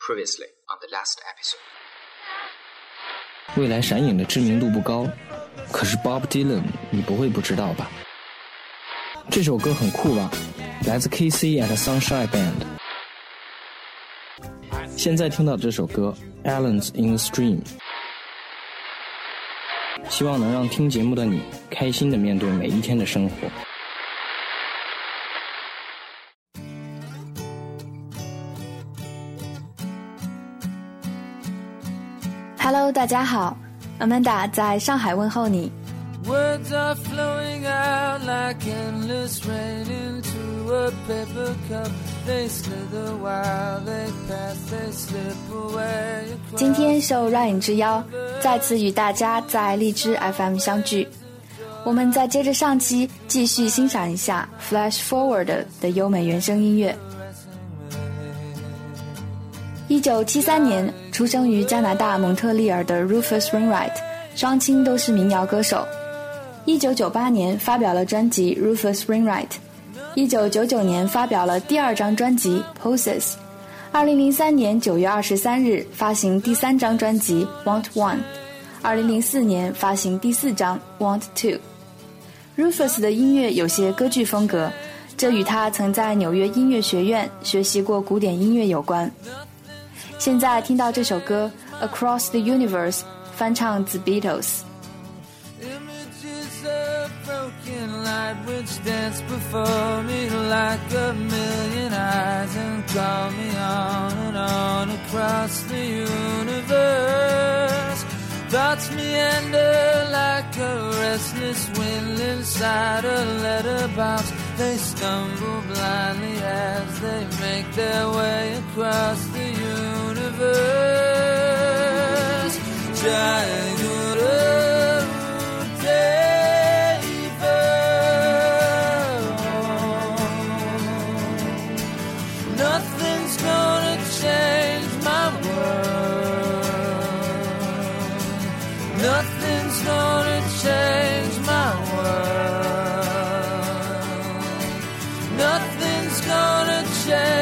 Previously on the last episode，未来闪影的知名度不高，可是 Bob Dylan 你不会不知道吧？这首歌很酷吧？来自 KC and Sunshine Band。现在听到的这首歌《Allen's in the Stream》，希望能让听节目的你开心的面对每一天的生活。 大家好，Amanda 在上海问候你。今天受 Ryan 之邀，再次与大家在荔枝 FM 相聚。我们再接着上期，继续欣赏一下《Flash Forward》的优美原声音乐。一九七三年，出生于加拿大蒙特利尔的 Rufus Wainwright，双亲都是民谣歌手。一九九八年发表了专辑《Rufus Wainwright》，一九九九年发表了第二张专辑《Poses》，二零零三年九月二十三日发行第三张专辑《Want One》，二零零四年发行第四张《Want Two》。Rufus 的音乐有些歌剧风格，这与他曾在纽约音乐学院学习过古典音乐有关。现在听到这首歌《Across the Universe》，翻唱自 Beatles。 Images of broken light which dance before me like a million eyes and call me on and on across the universe. Thoughts meander like a restless wind inside a letterbox. they stumble blindly as they make their way across the universe. Jai Deva. Nothing's gonna change share.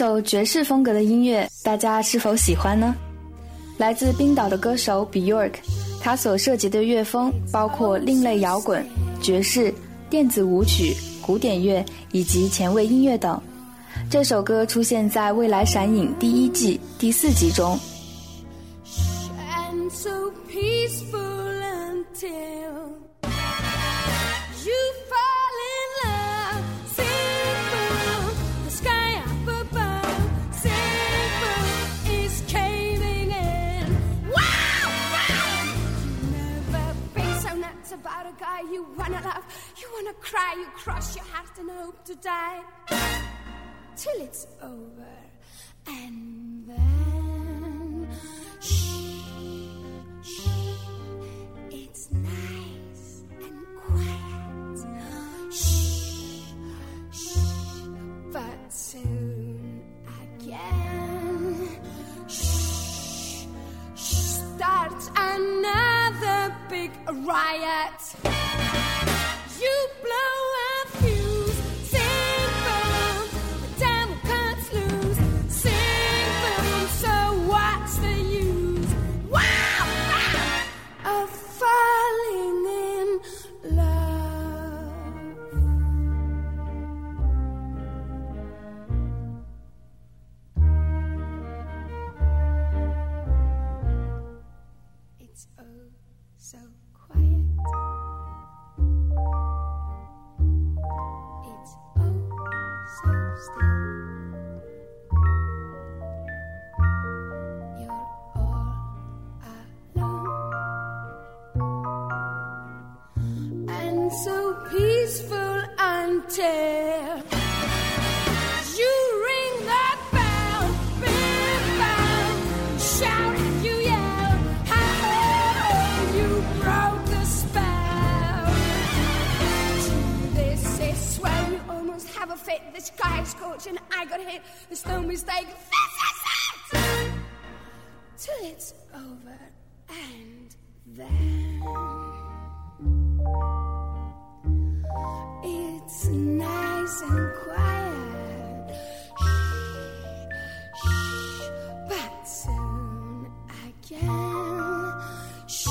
首爵士风格的音乐大家是否喜欢呢？来自冰岛的歌手 Bjork，他所涉及的乐风包括另类摇滚、爵士、电子舞曲、古典乐以及前卫音乐等。这首歌出现在未来闪影第一季第四集中。you crush your heart and hope to die till it's over. And then. coach and I got hit. The stone no mistake. This is it! Till it's over and then. It's nice and quiet. Shh, shh, but soon again. Shh,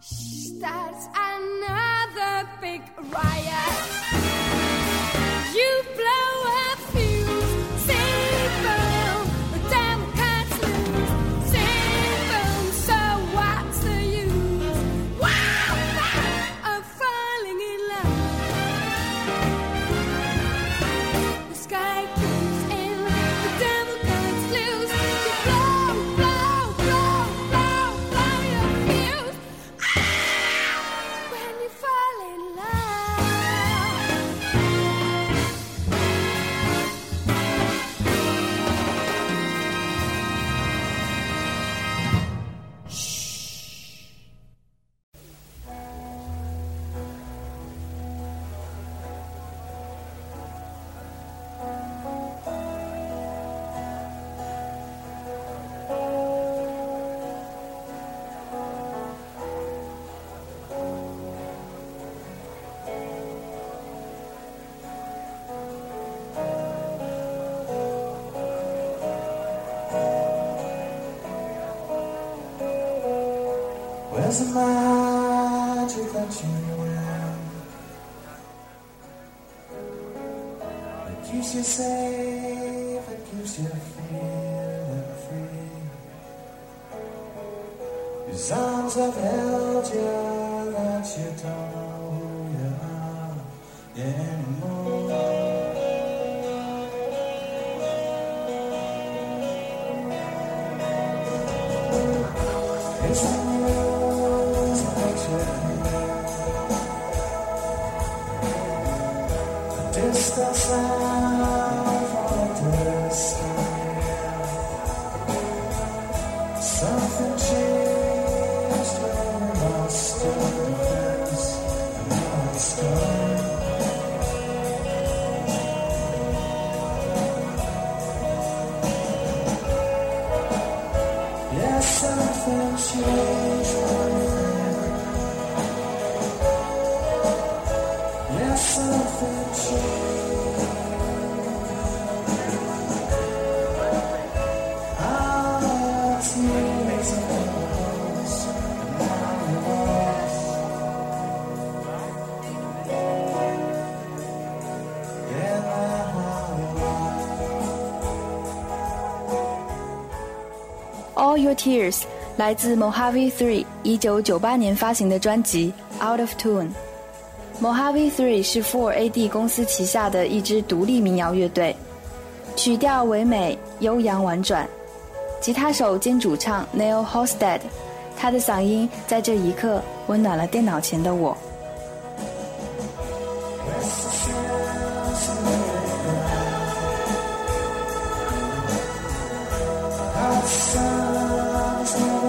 shh, That's another big riot. There's a magic that you wear That keeps you safe, that keeps you feeling free His arms have held you that you don't know you are yeah. so far. All Your Tears 来自 Mojave Three 一九九八年发行的专辑 Out of Tune。Mojave Three 是 Four AD 公司旗下的一支独立民谣乐队，曲调唯美、悠扬婉转。吉他手兼主唱 Neil Hosted，他的嗓音在这一刻温暖了电脑前的我。Christ.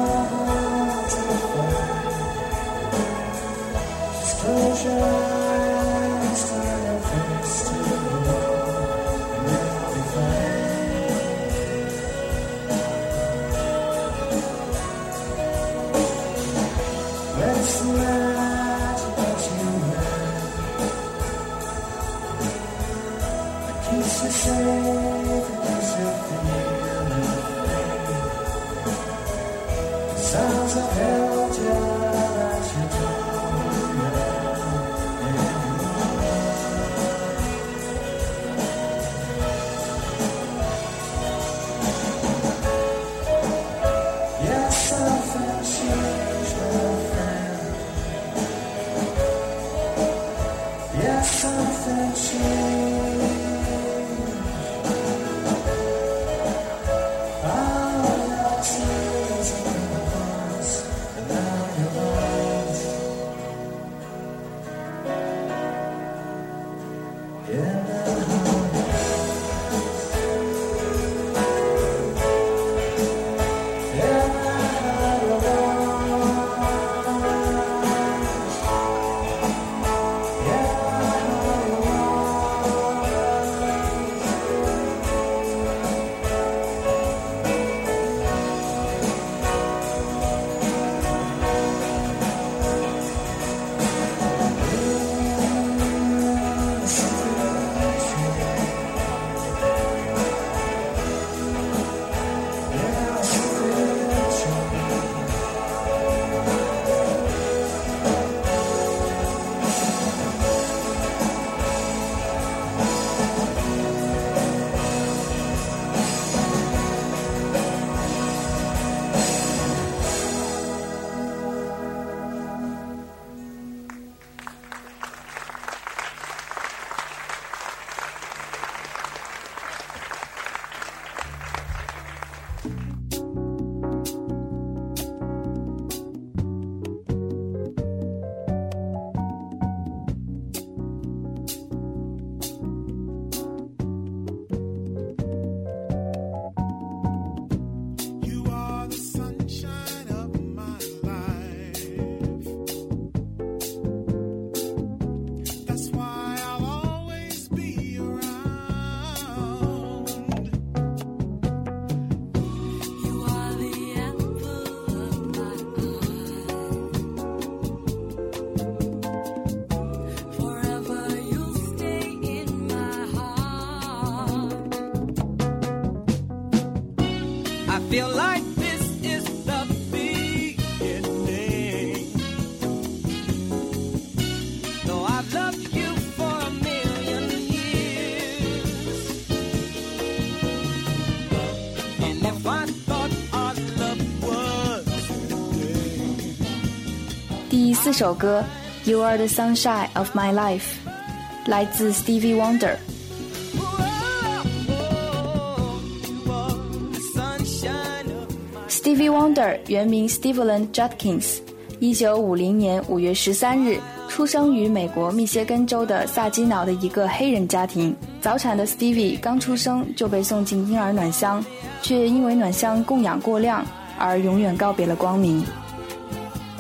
四首歌《You Are the Sunshine of My Life》来自 Stevie Wonder。Stevie Wonder 原名 Steven Judkins，一九五零年五月十三日出生于美国密歇根州的萨基瑙的一个黑人家庭。早产的 Stevie 刚出生就被送进婴儿暖箱，却因为暖箱供氧过量而永远告别了光明。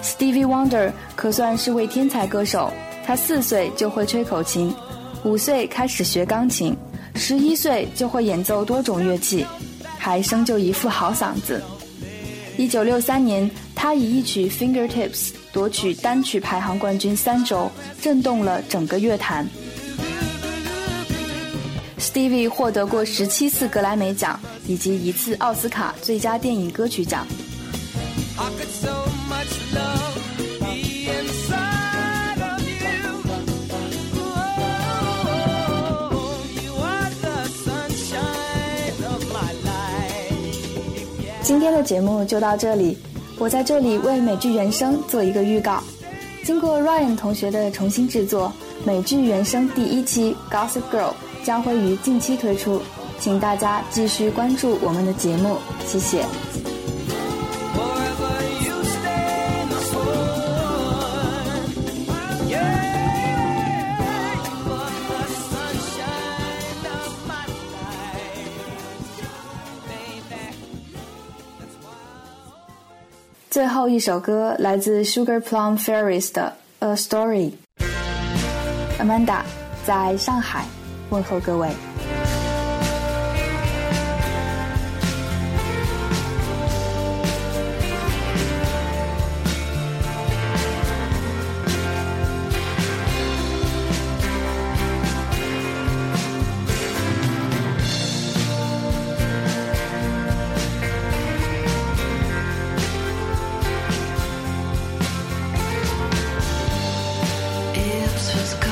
Stevie Wonder 可算是位天才歌手，他四岁就会吹口琴，五岁开始学钢琴，十一岁就会演奏多种乐器，还生就一副好嗓子。一九六三年，他以一曲《Fingertips》夺取单曲排行冠军三周，震动了整个乐坛。Stevie 获得过十七次格莱美奖以及一次奥斯卡最佳电影歌曲奖。今天的节目就到这里，我在这里为美剧原声做一个预告。经过 Ryan 同学的重新制作，美剧原声第一期《Gossip Girl》将会于近期推出，请大家继续关注我们的节目，谢谢。最后一首歌来自 Sugar Plum Fairies 的《A Story》。Amanda 在上海问候各位。just was good.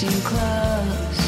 drifting close.